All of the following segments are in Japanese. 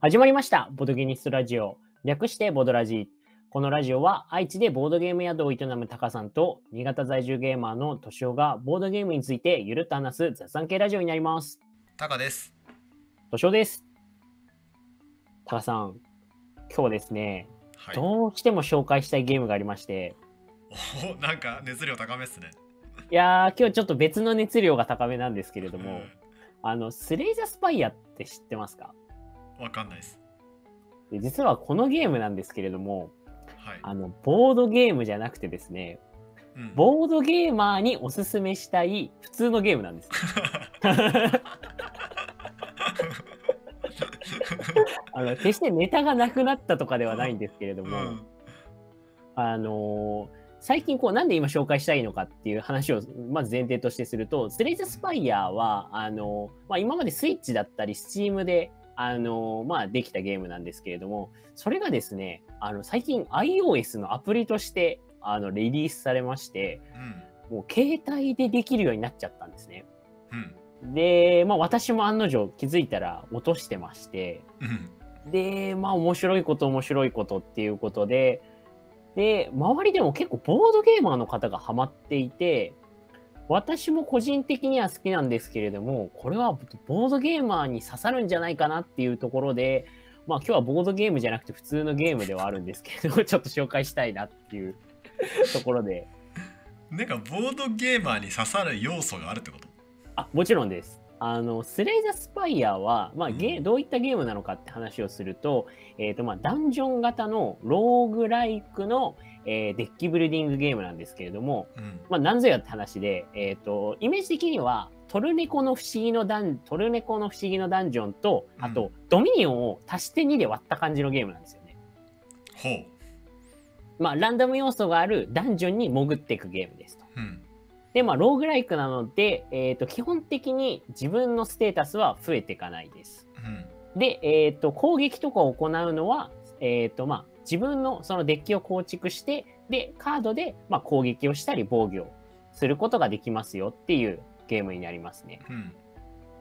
始まりました。ボドゲニストラジオ。略してボドラジ。このラジオは愛知でボードゲーム宿を営むタカさんと新潟在住ゲーマーのトシオがボードゲームについてゆるっと話す雑談系ラジオになります。タカです。トシオです。タカさん、今日はですね、はい。どうしても紹介したいゲームがありまして、おなんか熱量高めっすね。いやー、今日ちょっと別の熱量が高めなんですけれども、うあの、スレイザースパイアって知ってますか？んわかんないです。で実はこのゲームなんですけれども、はい。あの、ボードゲームじゃなくてですね、うんボードゲーマーにおすすめしたい普通のゲームなんです。あの決してネタがなくなったとかではないんですけれども、うんあのー最近こうなんで今紹介したいのかっていう話をまず前提としてすると、スレイザースパイアはあのーまあ、今までスイッチだったり、スチームであのーまあ、できたゲームなんですけれども、それがですね、あの最近 iOS のアプリとしてあのリリースされまして、もう携帯でできるようになっちゃったんですね。うん。で、まあ私も案の定気づいたら落としてまして、うん。で、まあ面白いこと面白いことっていうことで、で、周りでも結構ボードゲーマーの方がハマっていて、私も個人的には好きなんですけれども、これはボードゲーマーに刺さるんじゃないかなっていうところで、まあ今日はボードゲームじゃなくて普通のゲームではあるんですけれども、ちょっと紹介したいなっていうところで、なんかボードゲーマーに刺さる要素があるってこと？あ、もちろんです。あの、スレイザースパイアは、まあ、ゲうん。どういったゲームなのかって話をすると、えっ、と、まあ、ダンジョン型のローグライクの、えーデッキビルディングゲームなんですけれども、うんまあ、なんぞやって話で、えっ、と、イメージ的には、トルネコの不思議のダン、トルネコの不思議のダンジョンと、あと、ドミニオンを足して2で割った感じのゲームなんですよね。ほうまあ、ランダム要素があるダンジョンに潜っていくゲームですと。うんで、まあ、ローグライクなので、えっ、と、基本的に自分のステータスは増えていかないです。うんで、えっ、と、攻撃とかを行うのは、えっ、と、まあ、自分のそのデッキを構築して、で、カードで、まあ、攻撃をしたり防御をすることができますよっていうゲームになりますね。うん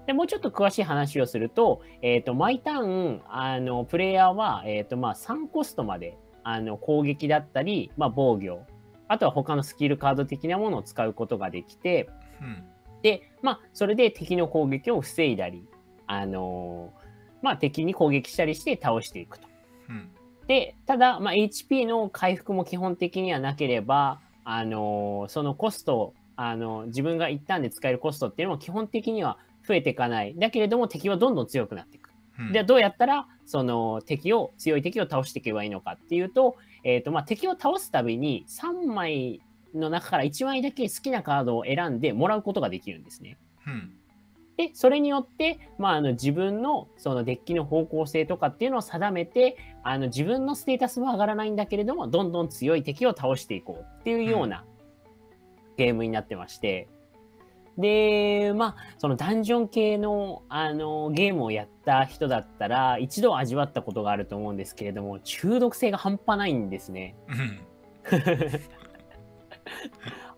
で、もうちょっと詳しい話をすると、えっ、と、毎ターン、あの、プレイヤーは、えっ、と、まあ、3コストまで、あの、攻撃だったり、まあ、防御、あとは他のスキルカード的なものを使うことができて、うんで、まあ、それで敵の攻撃を防いだり、あのーまあ、敵に攻撃したりして倒していくと。うんで、ただ、まあ、HP の回復も基本的にはなければ、あのーそのコスト、あの自分が一旦で使えるコストっていうのも基本的には増えていかない。だけれども敵はどんどん強くなっていく。うんで、どうやったら、その敵を、強い敵を倒していけばいいのかっていうと、えっ、と、まあ、敵を倒すたびに3枚の中から1枚だけ好きなカードを選んでもらうことができるんですね。うんで、それによって、まあ、あの自分のそのデッキの方向性とかっていうのを定めて、あの自分のステータスは上がらないんだけれども、どんどん強い敵を倒していこうっていうようなゲームになってまして、で、まあ、そのダンジョン系のあのゲームをやった人だったら、一度味わったことがあると思うんですけれども、中毒性が半端ないんですね。うん。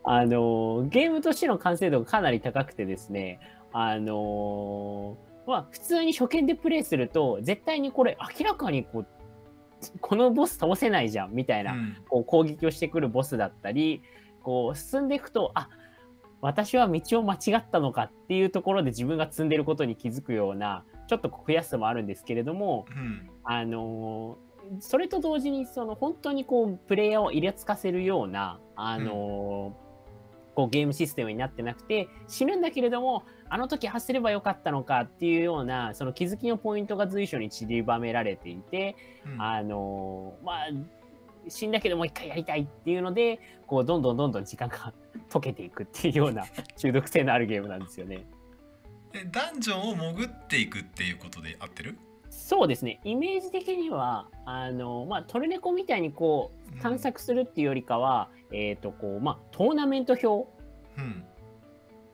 あのゲームとしての完成度がかなり高くてですね、あのまあ、普通に初見でプレイすると、絶対にこれ明らかにこう、このボス倒せないじゃんみたいな、うん。こう攻撃をしてくるボスだったり、こう進んでいくと、あ私は道を間違ったのかっていうところで自分が積んでることに気づくような、ちょっと悔しさもあるんですけれども、うん。あのそれと同時にその本当にこうプレイヤーをイラつかせるようなあの、こうゲームシステムになってなくて死ぬんだけれどもあの時発すればよかったのかっていうようなその気づきのポイントが随所に散りばめられていて、うんあのまあ死んだけどもう一回やりたいっていうのでこうどんどんどんどん時間が溶けていくっていうような中毒性のあるゲームなんですよね。えダンジョンを潜っていくっていうことで合ってる？そうですね、イメージ的には、あの、まあ、トルネコみたいにこう、探索するっていうよりかは、えっ、と、こう、まあ、トーナメント表うん。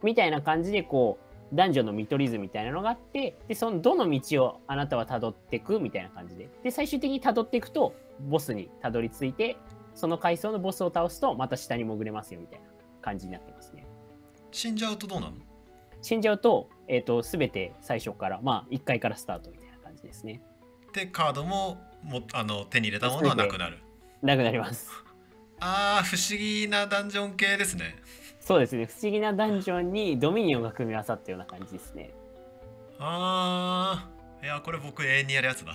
みたいな感じで、こう、男女の見取り図みたいなのがあって、で、その、どの道をあなたは辿っていくみたいな感じで。で、最終的に辿っていくと、ボスに辿り着いて、その階層のボスを倒すと、また下に潜れますよみたいな感じになってますね。死んじゃうとどうなの？死んじゃうと、えっ、と、すべて最初から、まあ、1階からスタートみたいなですね。でカードももあの手に入れたものはなくなるなくなります。あー不思議なダンジョン系ですねそうですね。不思議なダンジョンにドミニオンが組み合わさったような感じですね。あーいやこれ僕永遠にやるやつだ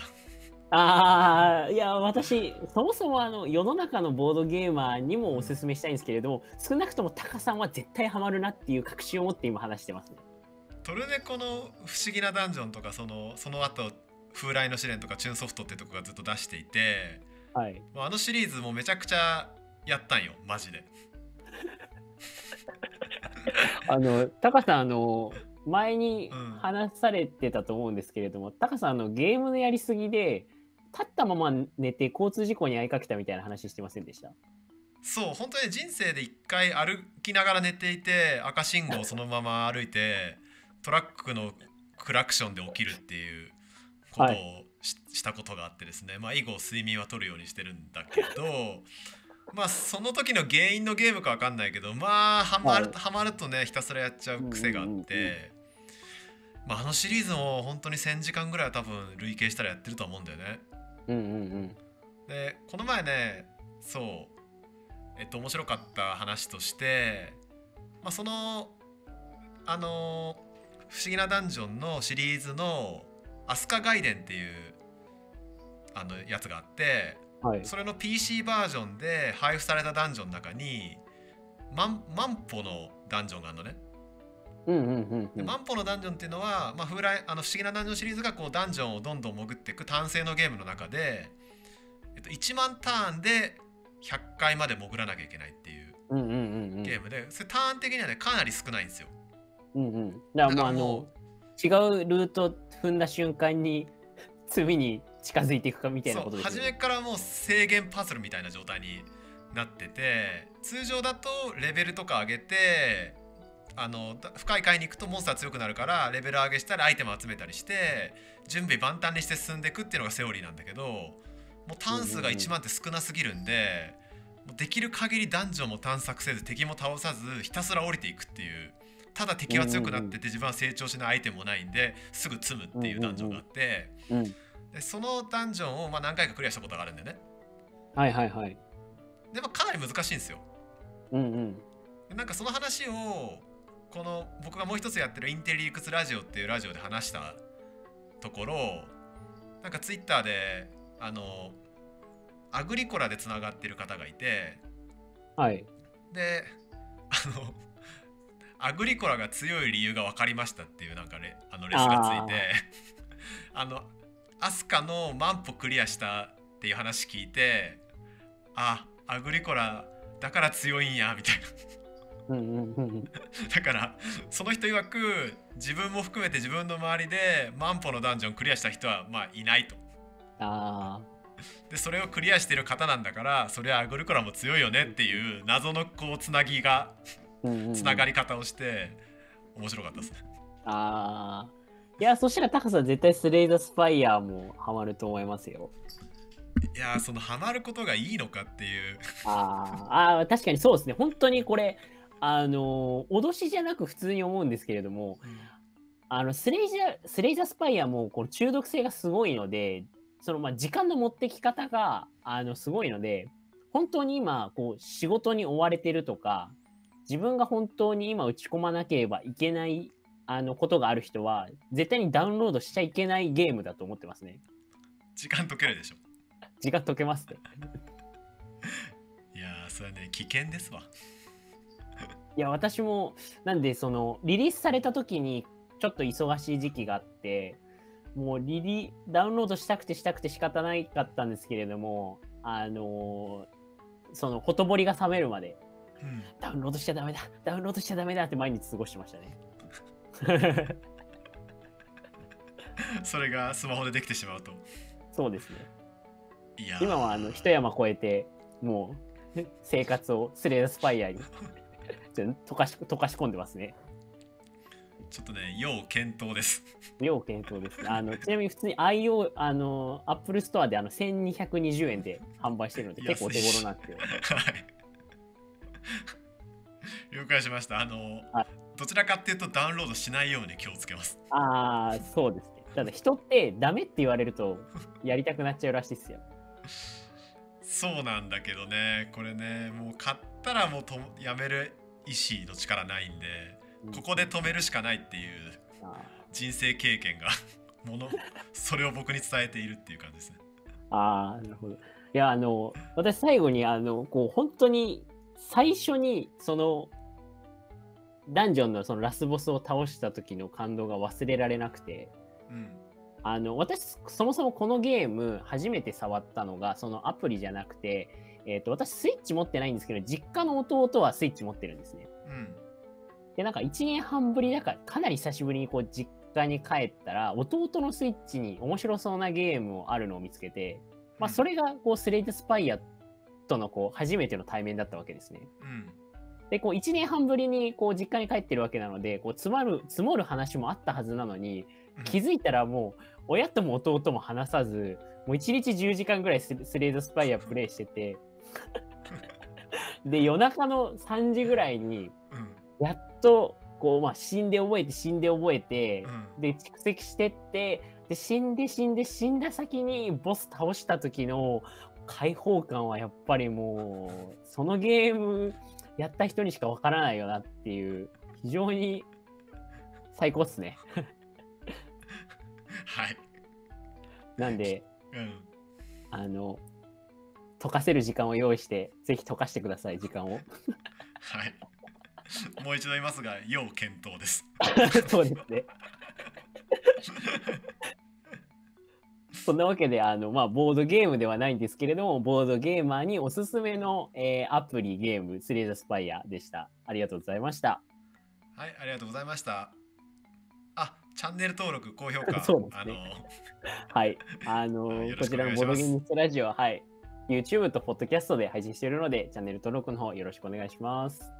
ああ、いや、私、そもそもあの世の中のボードゲーマーにもおすすめしたいんですけれども、少なくともタカさんは絶対ハマるなっていう確信を持って今話してますね。トルネコの不思議なダンジョンとかそのその後風来の試練とかチューンソフトってとこがずっと出していてはい。あのシリーズもめちゃくちゃやったんよマジで。あの、タカさん、あの、前にうん。話されてたと思うんですけれども、タカさん、あの、ゲームのやりすぎで、立ったまま寝て交通事故に遭いかけたみたいな話してませんでした？そう本当に人生で一回歩きながら寝ていて赤信号をそのまま歩いてトラックのクラクションで起きるっていうことをし,、したことがあってですねまあ以後睡眠は取るようにしてるんだけど まあその時の原因のゲームかわかんないけどまあハマる,、はいハマるとねひたすらやっちゃう癖があって、まあ、あのシリーズも本当に1,000時間ぐらいは多分累計したらやってると思うんだよね。うんうんうん。でこの前ねそうえっと面白かった話として、まあ、そのあの不思議なダンジョンのシリーズの「飛鳥外伝」っていうあのやつがあってはい。それの PC バージョンで配布されたダンジョンの中に万万歩のダンジョンがあるのね。うんうんうんうん。で万歩のダンジョンっていうのは、まあ、風来あの不思議なダンジョンシリーズがこうダンジョンをどんどん潜っていく単性のゲームの中で、えっと、1万ターンで100回まで潜らなきゃいけないっていう。ゲームで、それターン的にはねかなり少ないんですよ。うんうん。だからもう違うルート踏んだ瞬間に罪に近づいていくかみたいなことですよね。初めからもう制限パズルみたいな状態になってて通常だとレベルとか上げてあのだ深い階に行くとモンスター強くなるからレベル上げしたりアイテム集めたりして準備万端にして進んでいくっていうのがセオリーなんだけどもうターン数が1万って少なすぎるんで、もうできる限りダンジョンも探索せず敵も倒さずひたすら降りていくっていうただ敵は強くなってて自分は成長しないアイテムもないんですぐ積むっていうダンジョンがあって。うん。でそのダンジョンをまあ何回かクリアしたことがあるんだよね。はいはいはい。でもかなり難しいんですよ。うんうん。でなんかその話をこの僕がもう一つやってるインテリリクスラジオっていうラジオで話したところなんかツイッターであのアグリコラでつながってる方がいてはい。であのアグリコラが強い理由が分かりましたっていうなんかレあのレスがついて あのアスカの万歩クリアしたっていう話聞いてあアグリコラだから強いんやみたいな。うんうんうんうん。だからその人曰く自分も含めて自分の周りで万歩のダンジョンクリアした人はまあいないと。あでそれをクリアしてる方なんだからそれはアグリコラも強いよねっていう謎のこうつなぎがつながり方をして面白かったですねああ。いや、そしたらタカさん絶対スレイザースパイヤーもハマると思いますよ。いやーそのハマることがいいのかっていうあーあー、確かにそうですね。本当にこれ、あのー脅しじゃなく普通に思うんですけれども、あのスレイザースレイザースパイアもこの中毒性がすごいので、そのまあ時間の持ってき方があのすごいので、本当に今こう仕事に追われてるとか、自分が本当に今打ち込まなければいけないあのことがある人は、絶対にダウンロードしちゃいけないゲームだと思ってますね。時間解けるでしょ時間解けますね。いやーそれはね危険ですわ いや、私も、なんで、その、リリースされた時に、ちょっと忙しい時期があって、もうリリ、ダウンロードしたくてしたくて仕方ないかったんですけれども、あのーその、ほとぼりが冷めるまで、うんダウンロードしちゃダメだ、ダウンロードしちゃダメだって毎日過ごしてましたね。それがスマホでできてしまうとそうですね。いやー今は、あの、一山越えて、もう、生活をスレースパイアに、溶かし、溶かし込んでますね。ちょっとね要検討です要検討ですね。あのちなみに普通に IO、あの、Apple Store であの1220円で販売してるので結構手頃なんですよ。はい 了解しましたあの、はいどちらかっていうとダウンロードしないように気をつけますああ、そうですね。ただ人ってダメって言われると やりたくなっちゃうらしいですよ。そうなんだけどねこれねもう買ったらもうとやめる意志の力ないんでここで止めるしかないっていうあ人生経験が ものそれを僕に伝えているっていう感じですね。あー、なるほど。いや、あの、私最後に、あの、こう、本当に最初に、その、ダンジョンのそのラスボスを倒した時の感動が忘れられなくて、うん。あの、私、そもそもこのゲーム、初めて触ったのが、そのアプリじゃなくて、えっ、と、私、スイッチ持ってないんですけど、実家の弟はスイッチ持ってるんですね。うん。で、なんか1年半ぶりだから、かなり久しぶりにこう、実家に帰ったら、弟のスイッチに面白そうなゲームをあるのを見つけて、まあ、それが、こう、スレイトスパイアとの、こう、初めての対面だったわけですね。うん。で、こう、1年半ぶりに、こう、実家に帰ってるわけなので、こう、積まる、積もる話もあったはずなのに、うん。気づいたらもう、親とも弟も話さず、もう1日10時間ぐらいススレイドスパイアプレイしてて、で、夜中の3時ぐらいに、うん。やっと、こう、まあ、死んで覚えて、死んで覚えて、うん。で、蓄積してって、で、死んで死んで死んだ先にボス倒した時の解放感はやっぱりもう、そのゲームやった人にしかわからないよなっていう、非常に最高っすね。はい、なんで、うん、あの、溶かせる時間を用意して、ぜひ溶かしてください、時間を。はいもう一度言いますが要検討です そうですね。そんなわけで、あの、まあ、ボードゲームではないんですけれども、ボードゲーマーにおすすめの、えーアプリゲーム、スレイザースパイアでした。ありがとうございました。はいありがとうございましたあチャンネル登録高評価 そうですねあの はい。あの こちらのボードゲームストラジオは、はい。YouTube と Podcast で配信しているので、チャンネル登録の方よろしくお願いします。